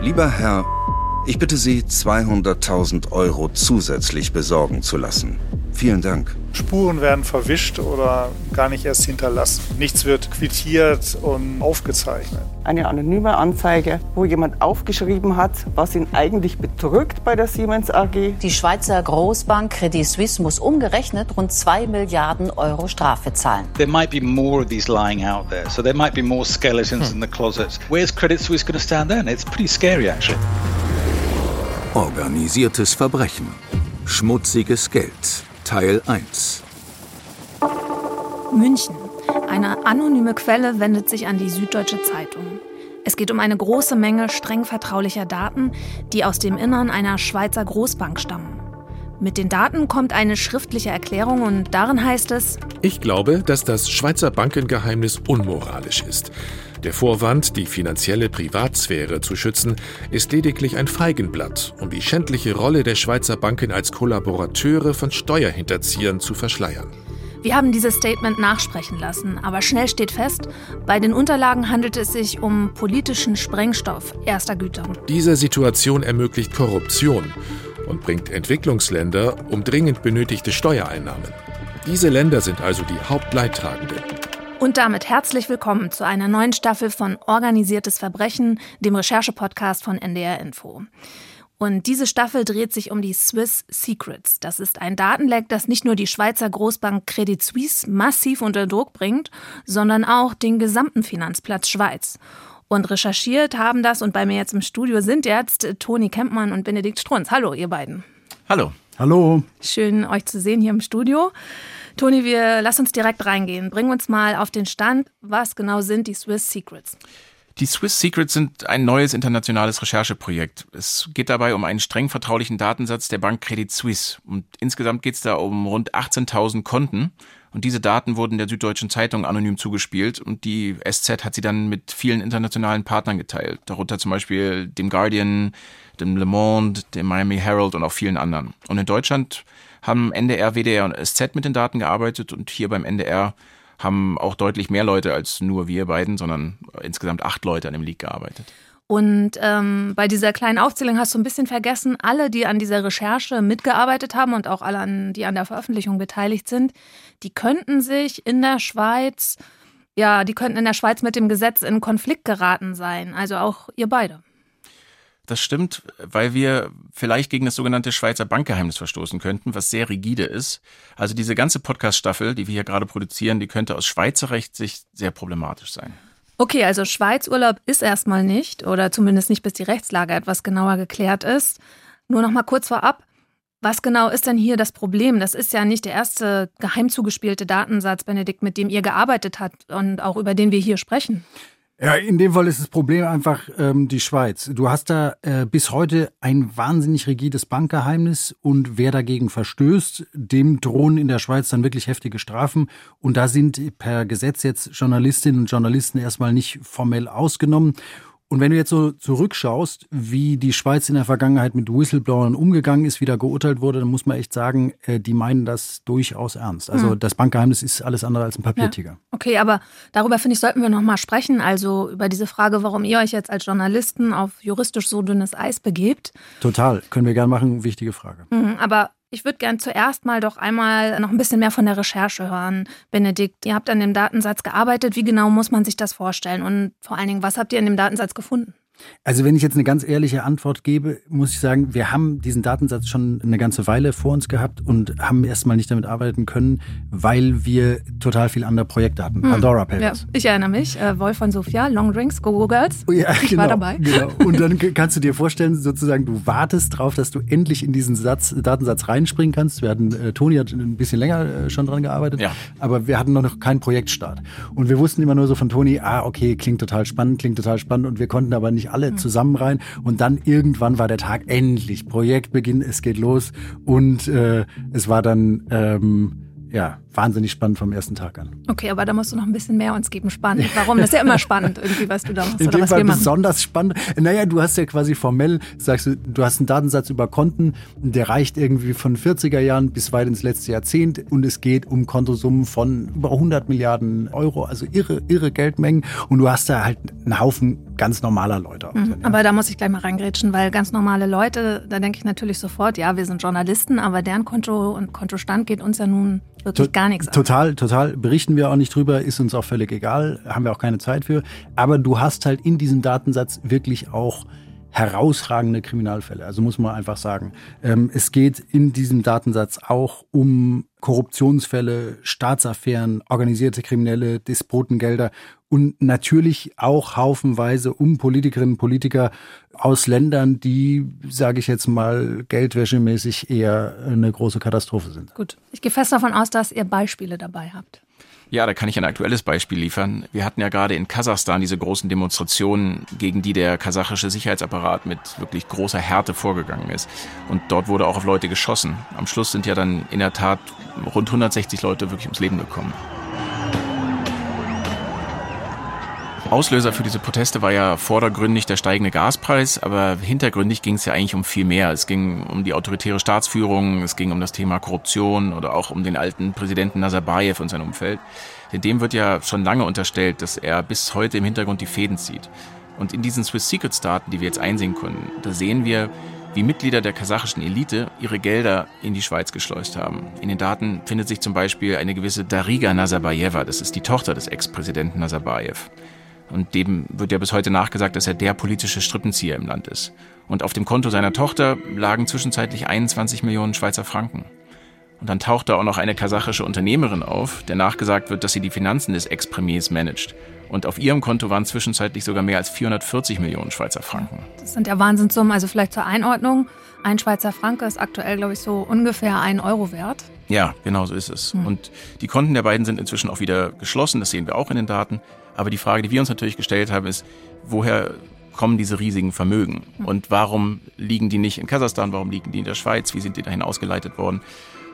Lieber Herr, ich bitte Sie, 200.000 Euro zusätzlich besorgen zu lassen. Vielen Dank. Spuren werden verwischt oder gar nicht erst hinterlassen. Nichts wird quittiert und aufgezeichnet. Eine anonyme Anzeige, wo jemand aufgeschrieben hat, was ihn eigentlich bedrückt bei der Siemens AG. Die Schweizer Großbank Credit Suisse muss umgerechnet rund 2 Milliarden Euro Strafe zahlen. There might be more of these lying out there, so there might be more skeletons in the closets. Where's Credit Suisse going to stand then? It's pretty scary actually. Organisiertes Verbrechen. Schmutziges Geld. Teil 1. München. Eine anonyme Quelle wendet sich an die Süddeutsche Zeitung. Es geht um eine große Menge streng vertraulicher Daten, die aus dem Innern einer Schweizer Großbank stammen. Mit den Daten kommt eine schriftliche Erklärung und darin heißt es, Ich glaube, dass das Schweizer Bankengeheimnis unmoralisch ist. Der Vorwand, die finanzielle Privatsphäre zu schützen, ist lediglich ein Feigenblatt, um die schändliche Rolle der Schweizer Banken als Kollaborateure von Steuerhinterziehern zu verschleiern. Wir haben dieses Statement nachsprechen lassen, aber schnell steht fest, bei den Unterlagen handelt es sich um politischen Sprengstoff erster Güte. Diese Situation ermöglicht Korruption und bringt Entwicklungsländer um dringend benötigte Steuereinnahmen. Diese Länder sind also die Hauptleidtragenden. Und damit herzlich willkommen zu einer neuen Staffel von Organisiertes Verbrechen, dem Recherche-Podcast von NDR Info. Und diese Staffel dreht sich um die Swiss Secrets. Das ist ein Datenleck, das nicht nur die Schweizer Großbank Credit Suisse massiv unter Druck bringt, sondern auch den gesamten Finanzplatz Schweiz. Und recherchiert haben das und bei mir jetzt im Studio sind jetzt Toni Kempmann und Benedikt Strunz. Hallo, ihr beiden. Hallo. Hallo. Schön, euch zu sehen hier im Studio. Toni, wir lass uns direkt reingehen. Bring uns mal auf den Stand. Was genau sind die Swiss Secrets? Die Swiss Secrets sind ein neues internationales Rechercheprojekt. Es geht dabei um einen streng vertraulichen Datensatz der Bank Credit Suisse. Und insgesamt geht es da um rund 18.000 Konten. Und diese Daten wurden der Süddeutschen Zeitung anonym zugespielt und die SZ hat sie dann mit vielen internationalen Partnern geteilt. Darunter zum Beispiel dem Guardian, dem Le Monde, dem Miami Herald und auch vielen anderen. Und in Deutschland haben NDR, WDR und SZ mit den Daten gearbeitet und hier beim NDR haben auch deutlich mehr Leute als nur wir beiden, sondern insgesamt acht Leute an dem Leak gearbeitet. Und ähm, bei dieser kleinen Aufzählung hast du ein bisschen vergessen, alle, die an dieser Recherche mitgearbeitet haben und auch alle, an, die an der Veröffentlichung beteiligt sind, die könnten sich in der Schweiz, ja, die könnten in der Schweiz mit dem Gesetz in Konflikt geraten sein. Also auch ihr beide. Das stimmt, weil wir vielleicht gegen das sogenannte Schweizer Bankgeheimnis verstoßen könnten, was sehr rigide ist. Also diese ganze Podcast-Staffel, die wir hier gerade produzieren, die könnte aus Schweizer Recht Sicht sehr problematisch sein. Okay, also Schweizurlaub ist erstmal nicht oder zumindest nicht, bis die Rechtslage etwas genauer geklärt ist. Nur noch mal kurz vorab. Was genau ist denn hier das Problem? Das ist ja nicht der erste geheim zugespielte Datensatz, Benedikt, mit dem ihr gearbeitet habt und auch über den wir hier sprechen. Ja, in dem Fall ist das Problem einfach ähm, die Schweiz. Du hast da äh, bis heute ein wahnsinnig rigides Bankgeheimnis und wer dagegen verstößt, dem drohen in der Schweiz dann wirklich heftige Strafen. Und da sind per Gesetz jetzt Journalistinnen und Journalisten erstmal nicht formell ausgenommen. Und wenn du jetzt so zurückschaust, wie die Schweiz in der Vergangenheit mit Whistleblowern umgegangen ist, wie da geurteilt wurde, dann muss man echt sagen, äh, die meinen das durchaus ernst. Also mhm. das Bankgeheimnis ist alles andere als ein Papiertiger. Ja. Okay, aber darüber finde ich, sollten wir noch mal sprechen. Also über diese Frage, warum ihr euch jetzt als Journalisten auf juristisch so dünnes Eis begebt. Total, können wir gerne machen. Wichtige Frage. Mhm, aber ich würde gern zuerst mal doch einmal noch ein bisschen mehr von der Recherche hören. Benedikt, ihr habt an dem Datensatz gearbeitet. Wie genau muss man sich das vorstellen? Und vor allen Dingen, was habt ihr in dem Datensatz gefunden? Also wenn ich jetzt eine ganz ehrliche Antwort gebe, muss ich sagen, wir haben diesen Datensatz schon eine ganze Weile vor uns gehabt und haben erstmal nicht damit arbeiten können, weil wir total viel andere Projekte hatten. Hm. Pandora Papers. Ja, ich erinnere mich. Äh, Wolf von Sophia, Long Drinks, Go Go Girls. Oh ja, ich genau, war dabei. Genau. Und dann kannst du dir vorstellen, sozusagen, du wartest drauf, dass du endlich in diesen Satz, Datensatz reinspringen kannst. Wir hatten, äh, Toni hat ein bisschen länger äh, schon dran gearbeitet, ja. aber wir hatten noch keinen Projektstart. Und wir wussten immer nur so von Toni, ah, okay, klingt total spannend, klingt total spannend und wir konnten aber nicht alle hm. zusammen rein rein. Und dann irgendwann war der Tag endlich Projektbeginn, es geht los und äh, es war dann ähm, ja wahnsinnig spannend vom ersten Tag an. Okay, aber da musst du noch ein bisschen mehr uns geben. Spannend. Warum? Das ist ja immer spannend, irgendwie, was du da machst. In dem Fall besonders spannend. Naja, du hast ja quasi formell, sagst du, du hast einen Datensatz über Konten, der reicht irgendwie von 40er Jahren bis weit ins letzte Jahrzehnt und es geht um Kontosummen von über 100 Milliarden Euro, also irre, irre Geldmengen und du hast da halt einen Haufen ganz normaler Leute. Mhm, drin, ja. Aber da muss ich gleich mal reingrätschen, weil ganz normale Leute, da denke ich natürlich sofort, ja, wir sind Journalisten, aber deren Konto und Kontostand geht uns ja nun wirklich gar nichts. Total, total. Berichten wir auch nicht drüber, ist uns auch völlig egal, haben wir auch keine Zeit für. Aber du hast halt in diesem Datensatz wirklich auch herausragende Kriminalfälle. Also muss man einfach sagen. Ähm, es geht in diesem Datensatz auch um Korruptionsfälle, Staatsaffären, organisierte Kriminelle, Despotengelder und natürlich auch haufenweise um Politikerinnen und Politiker aus Ländern, die, sage ich jetzt mal, geldwäschemäßig eher eine große Katastrophe sind. Gut, ich gehe fest davon aus, dass ihr Beispiele dabei habt. Ja, da kann ich ein aktuelles Beispiel liefern. Wir hatten ja gerade in Kasachstan diese großen Demonstrationen, gegen die der kasachische Sicherheitsapparat mit wirklich großer Härte vorgegangen ist. Und dort wurde auch auf Leute geschossen. Am Schluss sind ja dann in der Tat rund 160 Leute wirklich ums Leben gekommen. Auslöser für diese Proteste war ja vordergründig der steigende Gaspreis, aber hintergründig ging es ja eigentlich um viel mehr. Es ging um die autoritäre Staatsführung, es ging um das Thema Korruption oder auch um den alten Präsidenten Nazarbayev und sein Umfeld. Denn dem wird ja schon lange unterstellt, dass er bis heute im Hintergrund die Fäden zieht. Und in diesen Swiss Secrets Daten, die wir jetzt einsehen konnten, da sehen wir, wie Mitglieder der kasachischen Elite ihre Gelder in die Schweiz geschleust haben. In den Daten findet sich zum Beispiel eine gewisse Dariga Nazarbayeva, das ist die Tochter des Ex-Präsidenten Nazarbayev. Und dem wird ja bis heute nachgesagt, dass er der politische Strippenzieher im Land ist. Und auf dem Konto seiner Tochter lagen zwischenzeitlich 21 Millionen Schweizer Franken. Und dann taucht da auch noch eine kasachische Unternehmerin auf, der nachgesagt wird, dass sie die Finanzen des Ex-Premiers managt. Und auf ihrem Konto waren zwischenzeitlich sogar mehr als 440 Millionen Schweizer Franken. Das sind ja Wahnsinnssummen. Also vielleicht zur Einordnung. Ein Schweizer Franke ist aktuell, glaube ich, so ungefähr ein Euro wert. Ja, genau so ist es. Hm. Und die Konten der beiden sind inzwischen auch wieder geschlossen, das sehen wir auch in den Daten. Aber die Frage, die wir uns natürlich gestellt haben, ist, woher kommen diese riesigen Vermögen? Und warum liegen die nicht in Kasachstan? Warum liegen die in der Schweiz? Wie sind die dahin ausgeleitet worden?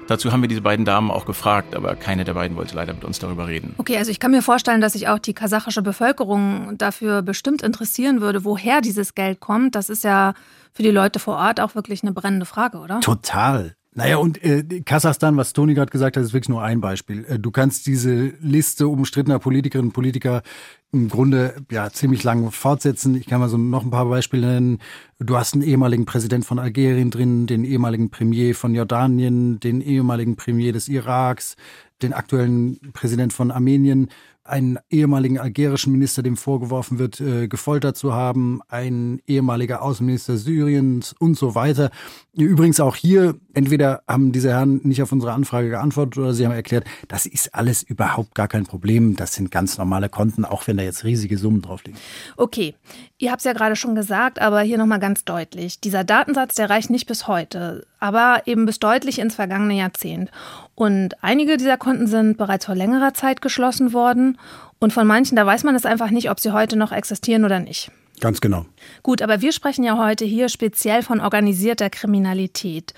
Dazu haben wir diese beiden Damen auch gefragt, aber keine der beiden wollte leider mit uns darüber reden. Okay, also ich kann mir vorstellen, dass sich auch die kasachische Bevölkerung dafür bestimmt interessieren würde, woher dieses Geld kommt. Das ist ja für die Leute vor Ort auch wirklich eine brennende Frage, oder? Total. Naja, und äh, Kasachstan, was Toni gerade gesagt hat, ist wirklich nur ein Beispiel. Äh, du kannst diese Liste umstrittener Politikerinnen und Politiker im Grunde ja ziemlich lang fortsetzen. Ich kann mal so noch ein paar Beispiele nennen. Du hast einen ehemaligen Präsident von Algerien drin, den ehemaligen Premier von Jordanien, den ehemaligen Premier des Iraks, den aktuellen Präsident von Armenien, einen ehemaligen algerischen Minister, dem vorgeworfen wird, äh, gefoltert zu haben, ein ehemaliger Außenminister Syriens und so weiter. Übrigens auch hier, entweder haben diese Herren nicht auf unsere Anfrage geantwortet oder sie haben erklärt, das ist alles überhaupt gar kein Problem. Das sind ganz normale Konten, auch wenn da jetzt riesige Summen drauf liegen. Okay, ihr habt es ja gerade schon gesagt, aber hier nochmal ganz deutlich. Dieser Datensatz, der reicht nicht bis heute, aber eben bis deutlich ins vergangene Jahrzehnt. Und einige dieser Konten sind bereits vor längerer Zeit geschlossen worden. Und von manchen, da weiß man es einfach nicht, ob sie heute noch existieren oder nicht. Ganz genau. Gut, aber wir sprechen ja heute hier speziell von organisierter Kriminalität.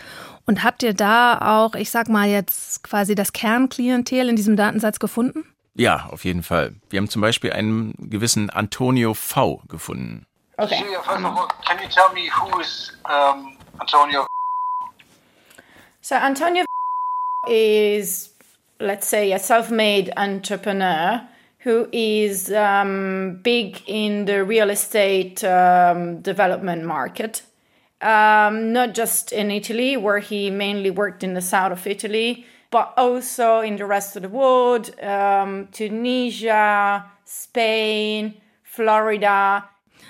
Und habt ihr da auch, ich sag mal jetzt quasi das Kernklientel in diesem Datensatz gefunden? Ja, auf jeden Fall. Wir haben zum Beispiel einen gewissen Antonio V. gefunden. Okay. All, can you tell me who is um, Antonio? So Antonio is, let's say, a self-made entrepreneur who is um, big in the real estate um, development market. Um, not just in Italy, where he mainly worked in the south of Italy, but also in the rest of the world, um, Tunisia, Spain, Florida.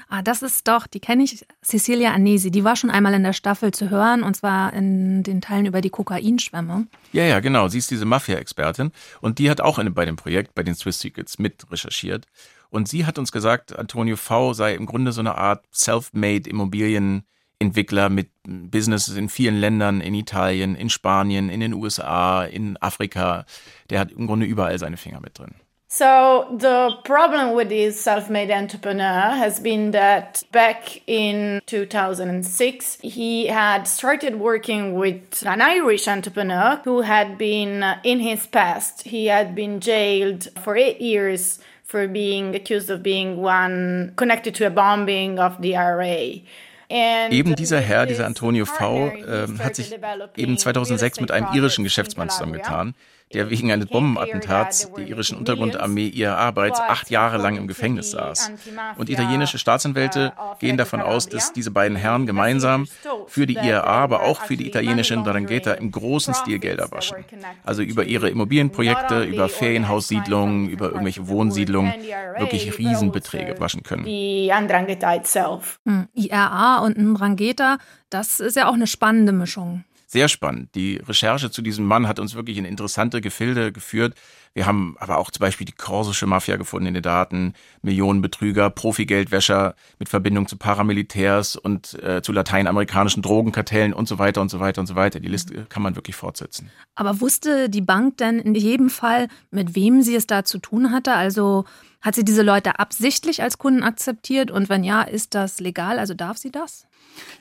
Ah, das ist doch, die kenne ich, Cecilia Anesi. Die war schon einmal in der Staffel zu hören und zwar in den Teilen über die Kokainschwämme. Ja, ja, genau. Sie ist diese Mafia-Expertin und die hat auch in, bei dem Projekt, bei den Swiss Secrets mit recherchiert. Und sie hat uns gesagt, Antonio V. sei im Grunde so eine Art self-made Immobilienentwickler mit Businesses in vielen Ländern, in Italien, in Spanien, in den USA, in Afrika. Der hat im Grunde überall seine Finger mit drin. So the problem with this self-made entrepreneur has been that back in 2006 he had started working with an Irish entrepreneur who had been in his past he had been jailed for 8 years for being accused of being one connected to a bombing of the IRA. Eben dieser Herr, dieser Antonio V., äh, hat sich eben 2006 mit einem irischen Geschäftsmann zusammengetan, der wegen eines Bombenattentats der irischen Untergrundarmee IRA bereits acht Jahre lang im Gefängnis saß. Und italienische Staatsanwälte gehen davon aus, dass diese beiden Herren gemeinsam für die IRA, aber auch für die italienische Ndrangheta im großen Stil Gelder waschen. Also über ihre Immobilienprojekte, über Ferienhaussiedlungen, über irgendwelche Wohnsiedlungen wirklich Riesenbeträge waschen können. Die Ndrangheta itself. Hm, IRA und Ndrangheta, das ist ja auch eine spannende Mischung sehr spannend. Die Recherche zu diesem Mann hat uns wirklich in interessante Gefilde geführt. Wir haben aber auch zum Beispiel die korsische Mafia gefunden in den Daten, Millionenbetrüger, Profigeldwäscher mit Verbindung zu Paramilitärs und äh, zu lateinamerikanischen Drogenkartellen und so weiter und so weiter und so weiter. Die Liste kann man wirklich fortsetzen. Aber wusste die Bank denn in jedem Fall, mit wem sie es da zu tun hatte? Also hat sie diese Leute absichtlich als Kunden akzeptiert? Und wenn ja, ist das legal? Also darf sie das?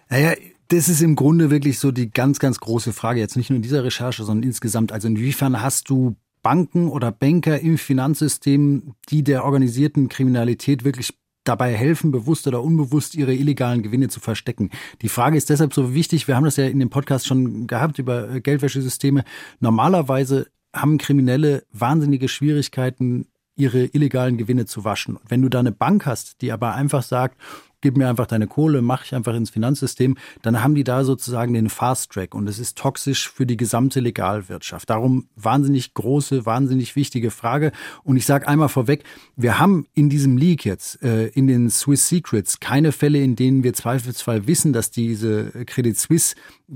Naja, das ist im Grunde wirklich so die ganz, ganz große Frage. Jetzt nicht nur in dieser Recherche, sondern insgesamt. Also inwiefern hast du Banken oder Banker im Finanzsystem, die der organisierten Kriminalität wirklich dabei helfen, bewusst oder unbewusst ihre illegalen Gewinne zu verstecken. Die Frage ist deshalb so wichtig. Wir haben das ja in dem Podcast schon gehabt über Geldwäschesysteme. Normalerweise haben Kriminelle wahnsinnige Schwierigkeiten, ihre illegalen Gewinne zu waschen. Wenn du da eine Bank hast, die aber einfach sagt, gib mir einfach deine Kohle, mach ich einfach ins Finanzsystem, dann haben die da sozusagen den Fast Track und es ist toxisch für die gesamte Legalwirtschaft. Darum wahnsinnig große, wahnsinnig wichtige Frage. Und ich sage einmal vorweg, wir haben in diesem Leak jetzt, äh, in den Swiss Secrets, keine Fälle, in denen wir zweifelsfrei wissen, dass diese Credit Suisse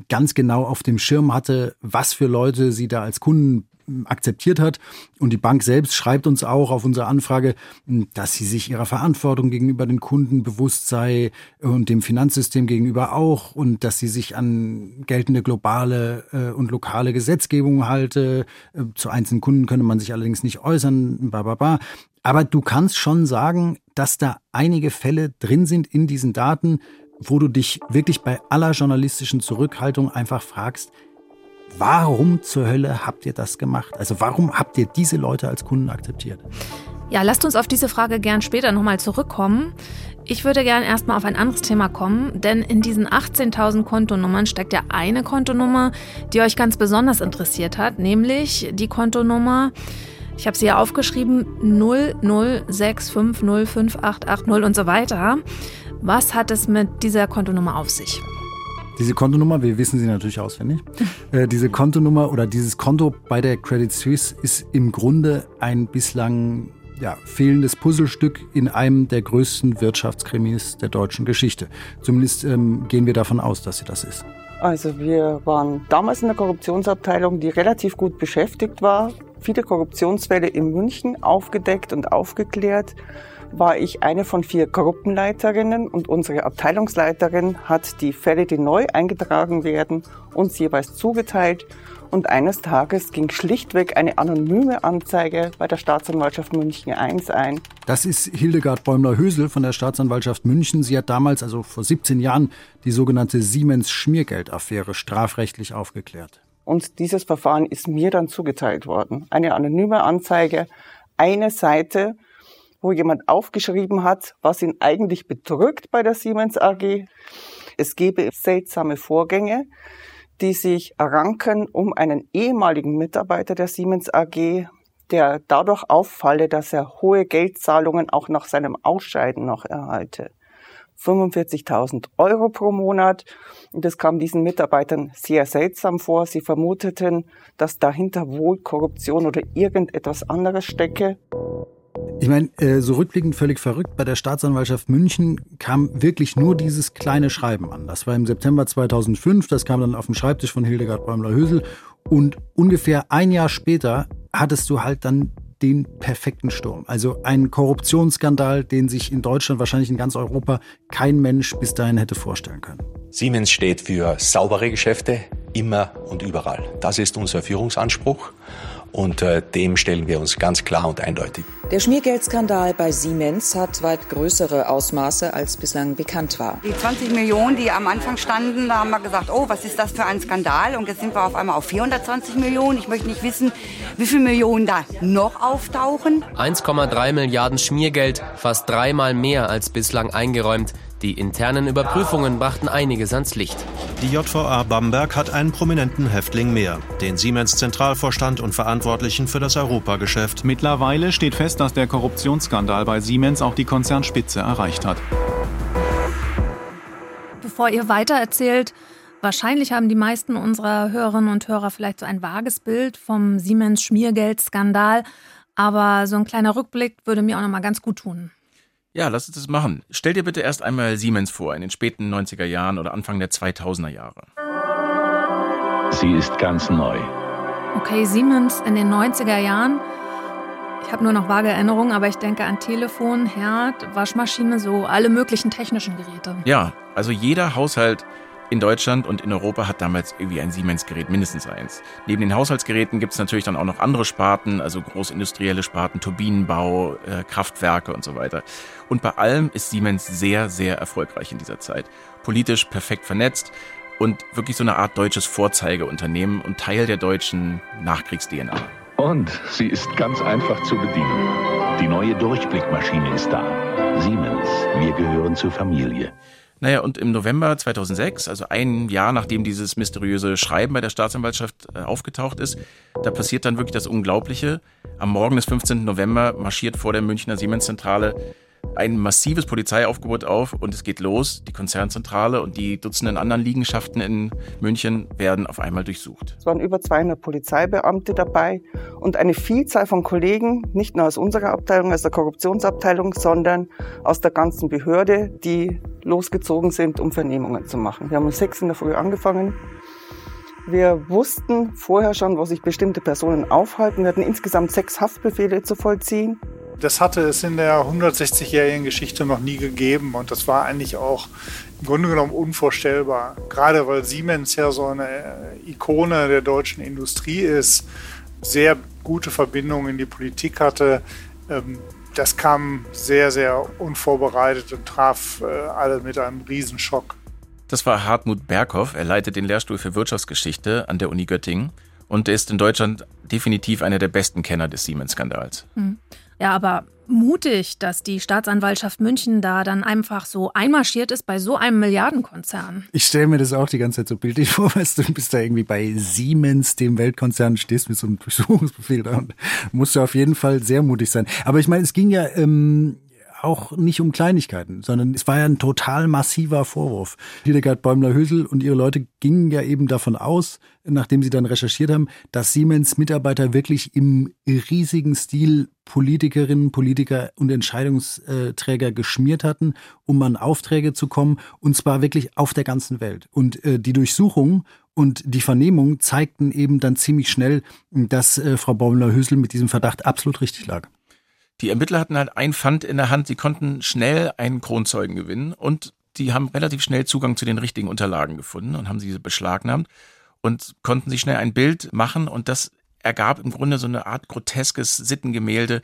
ganz genau auf dem Schirm hatte, was für Leute sie da als Kunden akzeptiert hat. Und die Bank selbst schreibt uns auch auf unsere Anfrage, dass sie sich ihrer Verantwortung gegenüber den Kunden bewusst sei und dem Finanzsystem gegenüber auch und dass sie sich an geltende globale äh, und lokale Gesetzgebung halte. Äh, zu einzelnen Kunden könne man sich allerdings nicht äußern, bla bla bla. Aber du kannst schon sagen, dass da einige Fälle drin sind in diesen Daten, wo du dich wirklich bei aller journalistischen Zurückhaltung einfach fragst, Warum zur Hölle habt ihr das gemacht? Also warum habt ihr diese Leute als Kunden akzeptiert? Ja, lasst uns auf diese Frage gern später nochmal zurückkommen. Ich würde gern erstmal auf ein anderes Thema kommen, denn in diesen 18.000 Kontonummern steckt ja eine Kontonummer, die euch ganz besonders interessiert hat, nämlich die Kontonummer, ich habe sie ja aufgeschrieben, 0065058880 und so weiter. Was hat es mit dieser Kontonummer auf sich? Diese Kontonummer, wir wissen sie natürlich auswendig, äh, diese Kontonummer oder dieses Konto bei der Credit Suisse ist im Grunde ein bislang ja, fehlendes Puzzlestück in einem der größten Wirtschaftskrimis der deutschen Geschichte. Zumindest ähm, gehen wir davon aus, dass sie das ist. Also wir waren damals in der Korruptionsabteilung, die relativ gut beschäftigt war, viele Korruptionsfälle in München aufgedeckt und aufgeklärt war ich eine von vier Gruppenleiterinnen und unsere Abteilungsleiterin hat die Fälle, die neu eingetragen werden, uns jeweils zugeteilt. Und eines Tages ging schlichtweg eine anonyme Anzeige bei der Staatsanwaltschaft München I ein. Das ist Hildegard Bäumler-Hösel von der Staatsanwaltschaft München. Sie hat damals, also vor 17 Jahren, die sogenannte Siemens-Schmiergeldaffäre strafrechtlich aufgeklärt. Und dieses Verfahren ist mir dann zugeteilt worden. Eine anonyme Anzeige, eine Seite, wo jemand aufgeschrieben hat, was ihn eigentlich bedrückt bei der Siemens AG. Es gebe seltsame Vorgänge, die sich ranken um einen ehemaligen Mitarbeiter der Siemens AG, der dadurch auffalle, dass er hohe Geldzahlungen auch nach seinem Ausscheiden noch erhalte. 45.000 Euro pro Monat. Und das kam diesen Mitarbeitern sehr seltsam vor. Sie vermuteten, dass dahinter wohl Korruption oder irgendetwas anderes stecke. Ich meine, äh, so rückblickend völlig verrückt, bei der Staatsanwaltschaft München kam wirklich nur dieses kleine Schreiben an. Das war im September 2005, das kam dann auf dem Schreibtisch von Hildegard Bäumler-Hösel und ungefähr ein Jahr später hattest du halt dann den perfekten Sturm. Also ein Korruptionsskandal, den sich in Deutschland, wahrscheinlich in ganz Europa, kein Mensch bis dahin hätte vorstellen können. Siemens steht für saubere Geschäfte, immer und überall. Das ist unser Führungsanspruch und äh, dem stellen wir uns ganz klar und eindeutig. Der Schmiergeldskandal bei Siemens hat weit größere Ausmaße, als bislang bekannt war. Die 20 Millionen, die am Anfang standen, da haben wir gesagt, oh, was ist das für ein Skandal? Und jetzt sind wir auf einmal auf 420 Millionen. Ich möchte nicht wissen, wie viele Millionen da noch auftauchen. 1,3 Milliarden Schmiergeld, fast dreimal mehr als bislang eingeräumt. Die internen Überprüfungen brachten einiges ans Licht. Die JVA Bamberg hat einen prominenten Häftling mehr, den Siemens Zentralvorstand und Verantwortlichen für das Europageschäft. Mittlerweile steht fest, dass der Korruptionsskandal bei Siemens auch die Konzernspitze erreicht hat. Bevor ihr weitererzählt, wahrscheinlich haben die meisten unserer Hörerinnen und Hörer vielleicht so ein vages Bild vom Siemens Schmiergeldskandal, aber so ein kleiner Rückblick würde mir auch noch mal ganz gut tun. Ja, lass uns das machen. Stell dir bitte erst einmal Siemens vor, in den späten 90er Jahren oder Anfang der 2000er Jahre. Sie ist ganz neu. Okay, Siemens in den 90er Jahren. Ich habe nur noch vage Erinnerungen, aber ich denke an Telefon, Herd, Waschmaschine, so alle möglichen technischen Geräte. Ja, also jeder Haushalt in Deutschland und in Europa hat damals irgendwie ein Siemens-Gerät, mindestens eins. Neben den Haushaltsgeräten gibt es natürlich dann auch noch andere Sparten, also großindustrielle Sparten, Turbinenbau, äh, Kraftwerke und so weiter. Und bei allem ist Siemens sehr, sehr erfolgreich in dieser Zeit. Politisch perfekt vernetzt und wirklich so eine Art deutsches Vorzeigeunternehmen und Teil der deutschen Nachkriegs-DNA. Und sie ist ganz einfach zu bedienen. Die neue Durchblickmaschine ist da. Siemens, wir gehören zur Familie. Naja, und im November 2006, also ein Jahr nachdem dieses mysteriöse Schreiben bei der Staatsanwaltschaft äh, aufgetaucht ist, da passiert dann wirklich das Unglaubliche. Am Morgen des 15. November marschiert vor der Münchner Siemens-Zentrale ein massives Polizeiaufgebot auf und es geht los. Die Konzernzentrale und die Dutzenden anderen Liegenschaften in München werden auf einmal durchsucht. Es waren über 200 Polizeibeamte dabei und eine Vielzahl von Kollegen, nicht nur aus unserer Abteilung, aus der Korruptionsabteilung, sondern aus der ganzen Behörde, die losgezogen sind, um Vernehmungen zu machen. Wir haben um sechs in der Früh angefangen. Wir wussten vorher schon, wo sich bestimmte Personen aufhalten. Wir hatten insgesamt sechs Haftbefehle zu vollziehen. Das hatte es in der 160-jährigen Geschichte noch nie gegeben und das war eigentlich auch im Grunde genommen unvorstellbar. Gerade weil Siemens ja so eine Ikone der deutschen Industrie ist, sehr gute Verbindungen in die Politik hatte. Ähm, das kam sehr, sehr unvorbereitet und traf äh, alle mit einem Riesenschock. Das war Hartmut Berghoff. Er leitet den Lehrstuhl für Wirtschaftsgeschichte an der Uni Göttingen und er ist in Deutschland definitiv einer der besten Kenner des Siemens-Skandals. Ja, aber mutig, dass die Staatsanwaltschaft München da dann einfach so einmarschiert ist bei so einem Milliardenkonzern. Ich stelle mir das auch die ganze Zeit so bildlich vor, weißt du, bist da irgendwie bei Siemens, dem Weltkonzern, stehst mit so einem Durchsuchungsbefehl da und musst du auf jeden Fall sehr mutig sein. Aber ich meine, es ging ja ähm, auch nicht um Kleinigkeiten, sondern es war ja ein total massiver Vorwurf. Hildegard Bäumler-Hösel und ihre Leute gingen ja eben davon aus, nachdem sie dann recherchiert haben, dass Siemens Mitarbeiter wirklich im riesigen Stil Politikerinnen, Politiker und Entscheidungsträger geschmiert hatten, um an Aufträge zu kommen, und zwar wirklich auf der ganzen Welt. Und äh, die Durchsuchung und die Vernehmung zeigten eben dann ziemlich schnell, dass äh, Frau Baumler-Hösel mit diesem Verdacht absolut richtig lag. Die Ermittler hatten halt ein Pfand in der Hand, sie konnten schnell einen Kronzeugen gewinnen und die haben relativ schnell Zugang zu den richtigen Unterlagen gefunden und haben sie beschlagnahmt und konnten sich schnell ein Bild machen und das ergab im Grunde so eine Art groteskes Sittengemälde,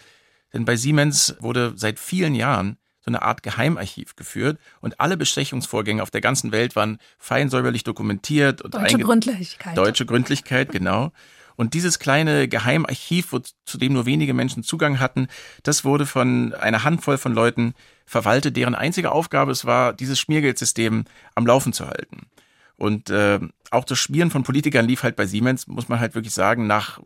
denn bei Siemens wurde seit vielen Jahren so eine Art Geheimarchiv geführt und alle Bestechungsvorgänge auf der ganzen Welt waren fein säuberlich dokumentiert. Und deutsche Gründlichkeit. Deutsche Gründlichkeit, genau. Und dieses kleine Geheimarchiv, wo, zu dem nur wenige Menschen Zugang hatten, das wurde von einer Handvoll von Leuten verwaltet, deren einzige Aufgabe es war, dieses Schmiergeldsystem am Laufen zu halten. Und äh, auch das Schmieren von Politikern lief halt bei Siemens, muss man halt wirklich sagen, nach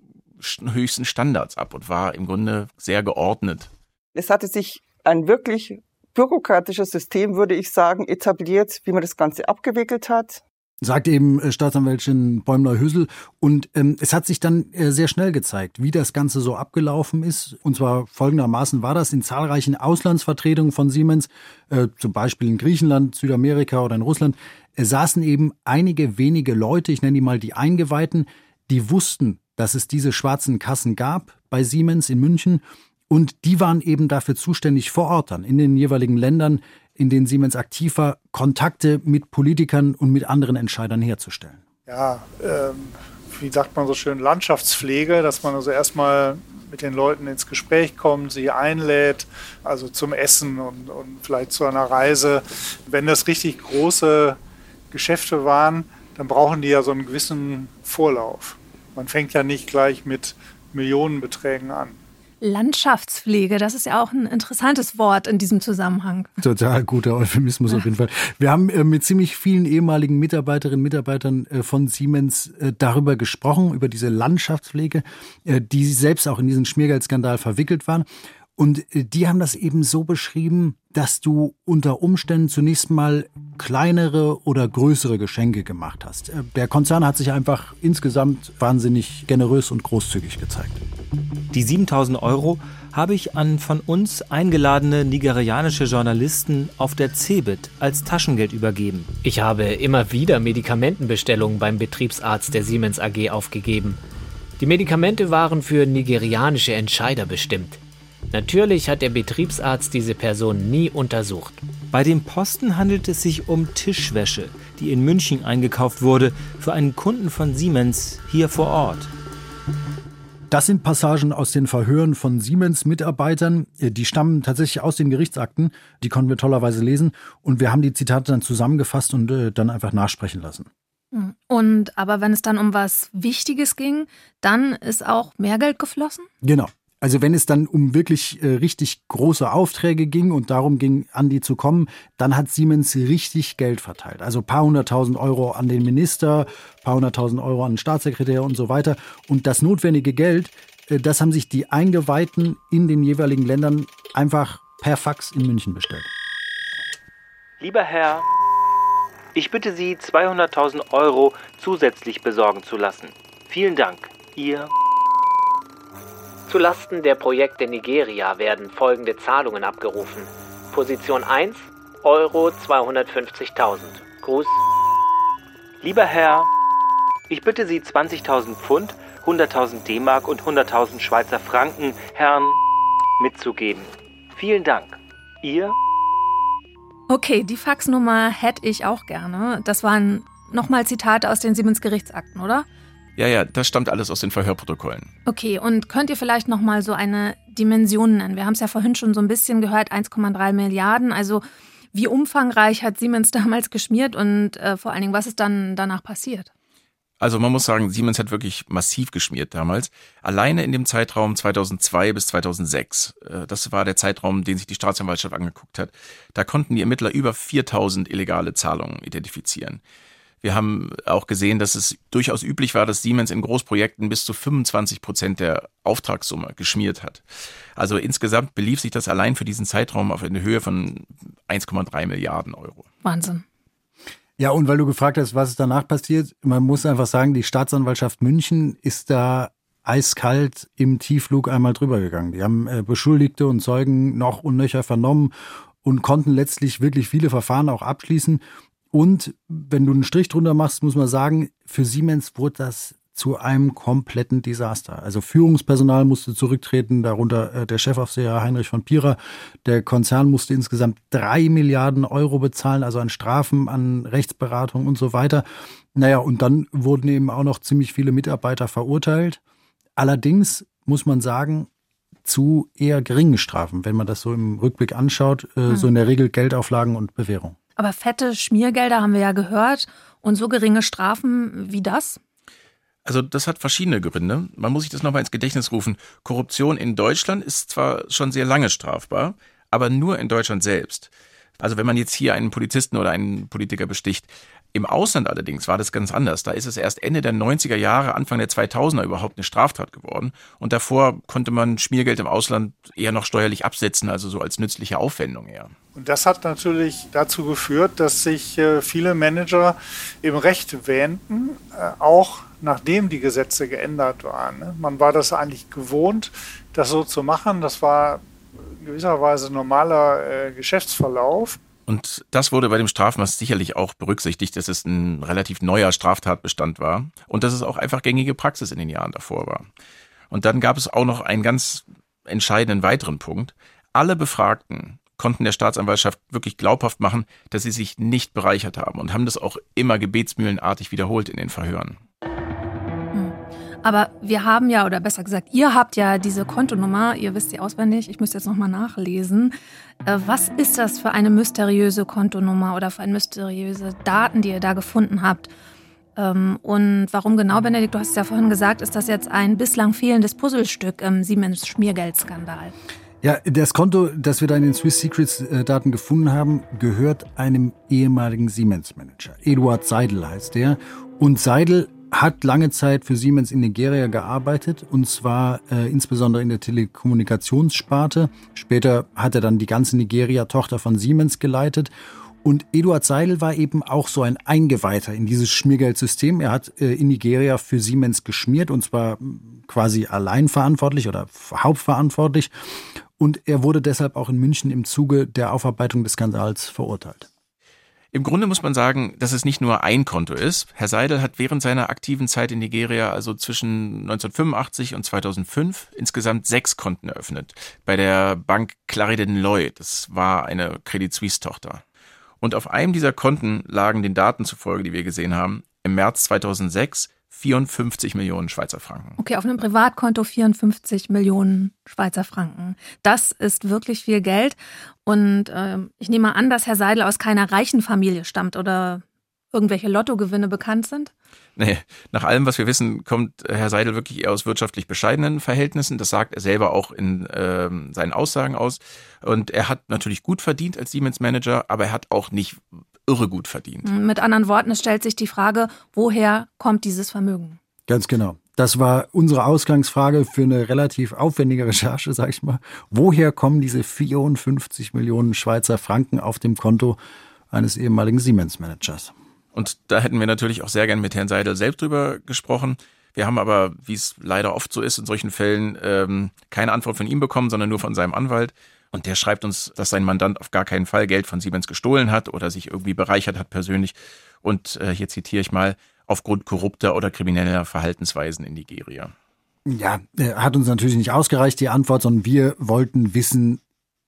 höchsten Standards ab und war im Grunde sehr geordnet. Es hatte sich ein wirklich bürokratisches System, würde ich sagen, etabliert, wie man das Ganze abgewickelt hat sagt eben äh, Staatsanwältin Bäumler-Hüssel. Und ähm, es hat sich dann äh, sehr schnell gezeigt, wie das Ganze so abgelaufen ist. Und zwar folgendermaßen war das in zahlreichen Auslandsvertretungen von Siemens, äh, zum Beispiel in Griechenland, Südamerika oder in Russland, äh, saßen eben einige wenige Leute, ich nenne die mal die Eingeweihten, die wussten, dass es diese schwarzen Kassen gab bei Siemens in München. Und die waren eben dafür zuständig vor Ort dann in den jeweiligen Ländern in denen Siemens aktiv war, Kontakte mit Politikern und mit anderen Entscheidern herzustellen? Ja, ähm, wie sagt man so schön, Landschaftspflege, dass man also erstmal mit den Leuten ins Gespräch kommt, sie einlädt, also zum Essen und, und vielleicht zu einer Reise. Wenn das richtig große Geschäfte waren, dann brauchen die ja so einen gewissen Vorlauf. Man fängt ja nicht gleich mit Millionenbeträgen an. Landschaftspflege, das ist ja auch ein interessantes Wort in diesem Zusammenhang. Total guter Euphemismus auf jeden Fall. Wir haben äh, mit ziemlich vielen ehemaligen Mitarbeiterinnen und Mitarbeitern äh, von Siemens äh, darüber gesprochen, über diese Landschaftspflege, die selbst auch in diesen Schmiergeldskandal verwickelt waren. Und die haben das eben so beschrieben, dass du unter Umständen zunächst mal kleinere oder größere Geschenke gemacht hast. Der Konzern hat sich einfach insgesamt wahnsinnig generös und großzügig gezeigt. Die 7000 Euro habe ich an von uns eingeladene nigerianische Journalisten auf der CeBIT als Taschengeld übergeben. Ich habe immer wieder Medikamentenbestellungen beim Betriebsarzt der Siemens AG aufgegeben. Die Medikamente waren für nigerianische Entscheider bestimmt. Natürlich hat der Betriebsarzt diese Person nie untersucht. Bei dem Posten handelt es sich um Tischwäsche, die in München eingekauft wurde für einen Kunden von Siemens hier vor Ort. Das sind Passagen aus den Verhören von Siemens-Mitarbeitern. Die stammen tatsächlich aus den Gerichtsakten. Die konnten wir tollerweise lesen. Und wir haben die Zitate dann zusammengefasst und äh, dann einfach nachsprechen lassen. Hm. Und aber wenn es dann um was Wichtiges ging, dann ist auch mehr Geld geflossen? Genau. Also wenn es dann um wirklich äh, richtig große Aufträge ging und darum ging, an die zu kommen, dann hat Siemens richtig Geld verteilt. Also paar hunderttausend Euro an den Minister, paar hunderttausend Euro an den Staatssekretär und so weiter. Und das notwendige Geld, äh, das haben sich die Eingeweihten in den jeweiligen Ländern einfach per Fax in München bestellt. Lieber Herr, ich bitte Sie, 200.000 Euro zusätzlich besorgen zu lassen. Vielen Dank. Ihr Zulasten der Projekte Nigeria werden folgende Zahlungen abgerufen. Position 1 Euro 250.000. Gruß. Lieber Herr, ich bitte Sie 20.000 Pfund, 100.000 D-Mark und 100.000 Schweizer Franken Herrn mitzugeben. Vielen Dank. Ihr? Okay, die Faxnummer hätte ich auch gerne. Das waren nochmal Zitate aus den Siemens Gerichtsakten, oder? Ja, ja, das stammt alles aus den Verhörprotokollen. Okay, und könnt ihr vielleicht noch mal so eine Dimension nennen? Wir haben es ja vorhin schon so ein bisschen gehört, 1,3 Milliarden. Also wie umfangreich hat Siemens damals geschmiert und äh, vor allen Dingen, was ist dann danach passiert? Also man muss sagen, Siemens hat wirklich massiv geschmiert damals. Alleine in dem Zeitraum 2002 bis 2006, äh, das war der Zeitraum, den sich die Staatsanwaltschaft angeguckt hat, da konnten die Ermittler über 4000 illegale Zahlungen identifizieren. Wir haben auch gesehen, dass es durchaus üblich war, dass Siemens in Großprojekten bis zu 25 Prozent der Auftragssumme geschmiert hat. Also insgesamt belief sich das allein für diesen Zeitraum auf eine Höhe von 1,3 Milliarden Euro. Wahnsinn. Ja, und weil du gefragt hast, was ist danach passiert, man muss einfach sagen, die Staatsanwaltschaft München ist da eiskalt im Tiefflug einmal drüber gegangen. Die haben äh, Beschuldigte und Zeugen noch und nöcher vernommen und konnten letztlich wirklich viele Verfahren auch abschließen. Und wenn du einen Strich drunter machst, muss man sagen, für Siemens wurde das zu einem kompletten Desaster. Also Führungspersonal musste zurücktreten, darunter äh, der Chefaufseher Heinrich von Pierer. Der Konzern musste insgesamt drei Milliarden Euro bezahlen, also an Strafen, an Rechtsberatung und so weiter. Naja, und dann wurden eben auch noch ziemlich viele Mitarbeiter verurteilt. Allerdings muss man sagen, zu eher geringen Strafen, wenn man das so im Rückblick anschaut, äh, so in der Regel Geldauflagen und Bewährung. Aber fette Schmiergelder haben wir ja gehört und so geringe Strafen wie das? Also das hat verschiedene Gründe. Man muss sich das nochmal ins Gedächtnis rufen. Korruption in Deutschland ist zwar schon sehr lange strafbar, aber nur in Deutschland selbst. Also wenn man jetzt hier einen Polizisten oder einen Politiker besticht. Im Ausland allerdings war das ganz anders. Da ist es erst Ende der 90er Jahre, Anfang der 2000er überhaupt eine Straftat geworden. Und davor konnte man Schmiergeld im Ausland eher noch steuerlich absetzen, also so als nützliche Aufwendung eher. Und das hat natürlich dazu geführt, dass sich äh, viele Manager im Recht wähnten, äh, auch nachdem die Gesetze geändert waren. Ne? Man war das eigentlich gewohnt, das so zu machen. Das war in gewisser Weise normaler äh, Geschäftsverlauf. Und das wurde bei dem Strafmaß sicherlich auch berücksichtigt, dass es ein relativ neuer Straftatbestand war und dass es auch einfach gängige Praxis in den Jahren davor war. Und dann gab es auch noch einen ganz entscheidenden weiteren Punkt. Alle Befragten konnten der Staatsanwaltschaft wirklich glaubhaft machen, dass sie sich nicht bereichert haben und haben das auch immer gebetsmühlenartig wiederholt in den Verhören. Hm. Aber wir haben ja, oder besser gesagt, ihr habt ja diese Kontonummer, ihr wisst sie auswendig, ich müsste jetzt nochmal nachlesen. Äh, was ist das für eine mysteriöse Kontonummer oder für eine mysteriöse Daten, die ihr da gefunden habt? Ähm, und warum genau, Benedikt, du hast es ja vorhin gesagt, ist das jetzt ein bislang fehlendes Puzzlestück im Siemens-Schmiergeldskandal? Ja, das Konto, das wir da in den Swiss Secrets äh, Daten gefunden haben, gehört einem ehemaligen Siemens-Manager. Eduard Seidel heißt der. Und Seidel hat lange Zeit für Siemens in Nigeria gearbeitet und zwar äh, insbesondere in der Telekommunikationssparte. Später hat er dann die ganze Nigeria-Tochter von Siemens geleitet. Und Eduard Seidel war eben auch so ein Eingeweihter in dieses Schmiergeldsystem. Er hat äh, in Nigeria für Siemens geschmiert und zwar quasi allein verantwortlich oder hauptverantwortlich und er wurde deshalb auch in München im Zuge der Aufarbeitung des Skandals verurteilt. Im Grunde muss man sagen, dass es nicht nur ein Konto ist. Herr Seidel hat während seiner aktiven Zeit in Nigeria, also zwischen 1985 und 2005, insgesamt sechs Konten eröffnet. Bei der Bank Clariden Loy, das war eine Credit Suisse-Tochter. Und auf einem dieser Konten lagen den Daten zufolge, die wir gesehen haben, im März 2006 54 Millionen Schweizer Franken. Okay, auf einem Privatkonto 54 Millionen Schweizer Franken. Das ist wirklich viel Geld. Und äh, ich nehme an, dass Herr Seidel aus keiner reichen Familie stammt oder irgendwelche Lottogewinne bekannt sind? Nee, nach allem, was wir wissen, kommt Herr Seidel wirklich eher aus wirtschaftlich bescheidenen Verhältnissen. Das sagt er selber auch in äh, seinen Aussagen aus. Und er hat natürlich gut verdient als Siemens-Manager, aber er hat auch nicht irre gut verdient. Mit anderen Worten, es stellt sich die Frage, woher kommt dieses Vermögen? Ganz genau. Das war unsere Ausgangsfrage für eine relativ aufwendige Recherche, sag ich mal. Woher kommen diese 54 Millionen Schweizer Franken auf dem Konto eines ehemaligen Siemens-Managers? Und da hätten wir natürlich auch sehr gern mit Herrn Seidel selbst drüber gesprochen. Wir haben aber, wie es leider oft so ist in solchen Fällen, ähm, keine Antwort von ihm bekommen, sondern nur von seinem Anwalt. Und der schreibt uns, dass sein Mandant auf gar keinen Fall Geld von Siemens gestohlen hat oder sich irgendwie bereichert hat persönlich. Und äh, hier zitiere ich mal, aufgrund korrupter oder krimineller Verhaltensweisen in Nigeria. Ja, hat uns natürlich nicht ausgereicht, die Antwort, sondern wir wollten wissen,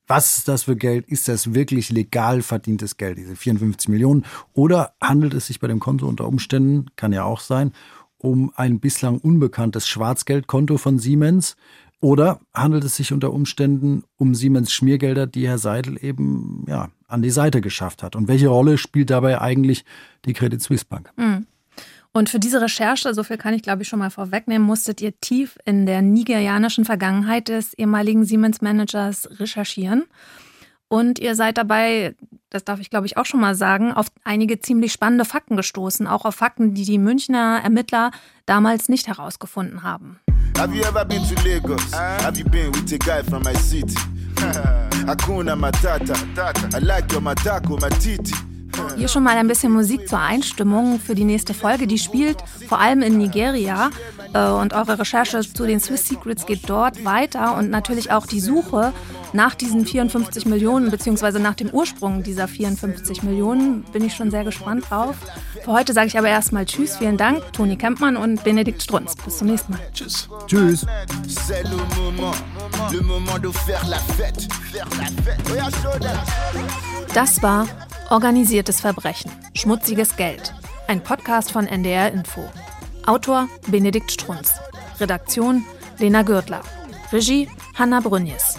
was ist das für Geld? Ist das wirklich legal verdientes Geld, diese 54 Millionen? Oder handelt es sich bei dem Konto unter Umständen, kann ja auch sein, um ein bislang unbekanntes Schwarzgeldkonto von Siemens? Oder handelt es sich unter Umständen um Siemens Schmiergelder, die Herr Seidel eben ja, an die Seite geschafft hat? Und welche Rolle spielt dabei eigentlich die Credit Suisse Bank? Mhm. Und für diese Recherche, so viel kann ich glaube ich schon mal vorwegnehmen, musstet ihr tief in der nigerianischen Vergangenheit des ehemaligen Siemens-Managers recherchieren. Und ihr seid dabei, das darf ich glaube ich auch schon mal sagen, auf einige ziemlich spannende Fakten gestoßen, auch auf Fakten, die die Münchner Ermittler damals nicht herausgefunden haben. Have you ever been to Lagos? Eh? Have you been with a guy from my city? Hakuna Matata. I like your matako, matiti. Hier schon mal ein bisschen Musik zur Einstimmung für die nächste Folge. Die spielt vor allem in Nigeria äh, und eure Recherche zu den Swiss Secrets geht dort weiter und natürlich auch die Suche nach diesen 54 Millionen beziehungsweise nach dem Ursprung dieser 54 Millionen bin ich schon sehr gespannt drauf. Für heute sage ich aber erstmal Tschüss, vielen Dank, Toni Kempmann und Benedikt Strunz. Bis zum nächsten Mal. Tschüss. Tschüss. Das war Organisiertes Verbrechen. Schmutziges Geld. Ein Podcast von NDR Info. Autor Benedikt Strunz. Redaktion Lena Gürtler. Regie Hanna Brünjes.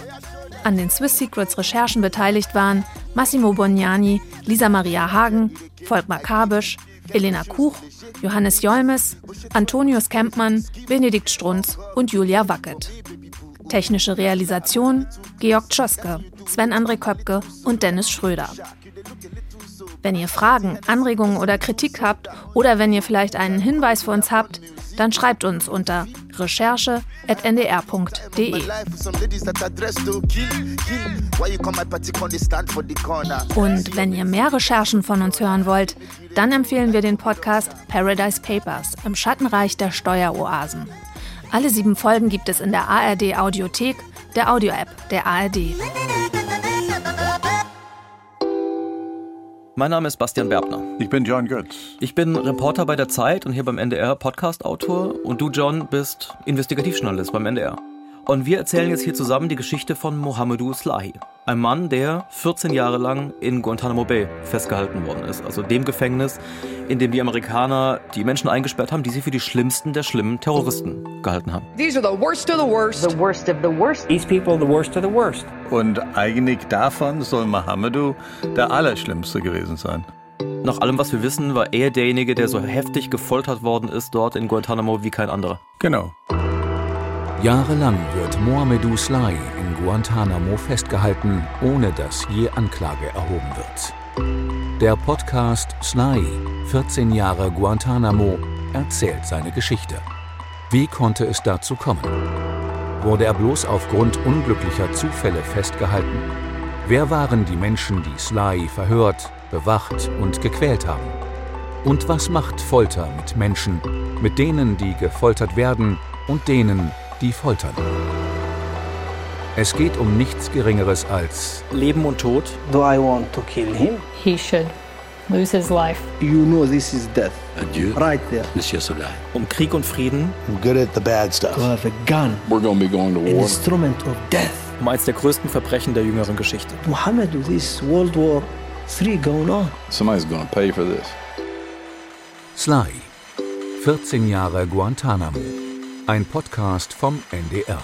An den Swiss Secrets Recherchen beteiligt waren Massimo Bognani, Lisa Maria Hagen, Volkmar Kabisch, Elena Kuch, Johannes Jolmes, Antonius Kempmann, Benedikt Strunz und Julia Wackett. Technische Realisation Georg Tschoske, Sven André Köpke und Dennis Schröder. Wenn ihr Fragen, Anregungen oder Kritik habt oder wenn ihr vielleicht einen Hinweis für uns habt, dann schreibt uns unter recherche.ndr.de. Und wenn ihr mehr Recherchen von uns hören wollt, dann empfehlen wir den Podcast Paradise Papers im Schattenreich der Steueroasen. Alle sieben Folgen gibt es in der ARD Audiothek, der Audio-App der ARD. Mein Name ist Bastian Berbner. Ich bin John Götz. Ich bin Reporter bei der Zeit und hier beim NDR Podcast-Autor. Und du, John, bist Investigativjournalist beim NDR. Und wir erzählen jetzt hier zusammen die Geschichte von Mohamedou Slahi. Ein Mann, der 14 Jahre lang in Guantanamo Bay festgehalten worden ist. Also dem Gefängnis, in dem die Amerikaner die Menschen eingesperrt haben, die sie für die schlimmsten der schlimmen Terroristen gehalten haben. These are the worst of the worst. The worst of the worst. These people the worst of the worst. Und eigentlich davon soll Mohamedou der Allerschlimmste gewesen sein. Nach allem, was wir wissen, war er derjenige, der so heftig gefoltert worden ist dort in Guantanamo wie kein anderer. Genau. Jahrelang wird Mohamedou Slahi in Guantanamo festgehalten, ohne dass je Anklage erhoben wird. Der Podcast Slahi, 14 Jahre Guantanamo, erzählt seine Geschichte. Wie konnte es dazu kommen? Wurde er bloß aufgrund unglücklicher Zufälle festgehalten? Wer waren die Menschen, die Slahi verhört, bewacht und gequält haben? Und was macht Folter mit Menschen, mit denen, die gefoltert werden und denen, die foltern. Es geht um nichts Geringeres als Leben und Tod. Do I want to kill him? He should lose his life. You know this is death. Adieu, right there. Monsieur Soleil. Um Krieg und Frieden. I'm good at the bad stuff. To have a gun. We're going to be going to war. An instrument of death. Um eines der größten Verbrechen der jüngeren Geschichte. Muhammad, this World War III going on. Somebody's going to pay for this. Sly. 14 Jahre Guantanamo. Ein Podcast vom NDR.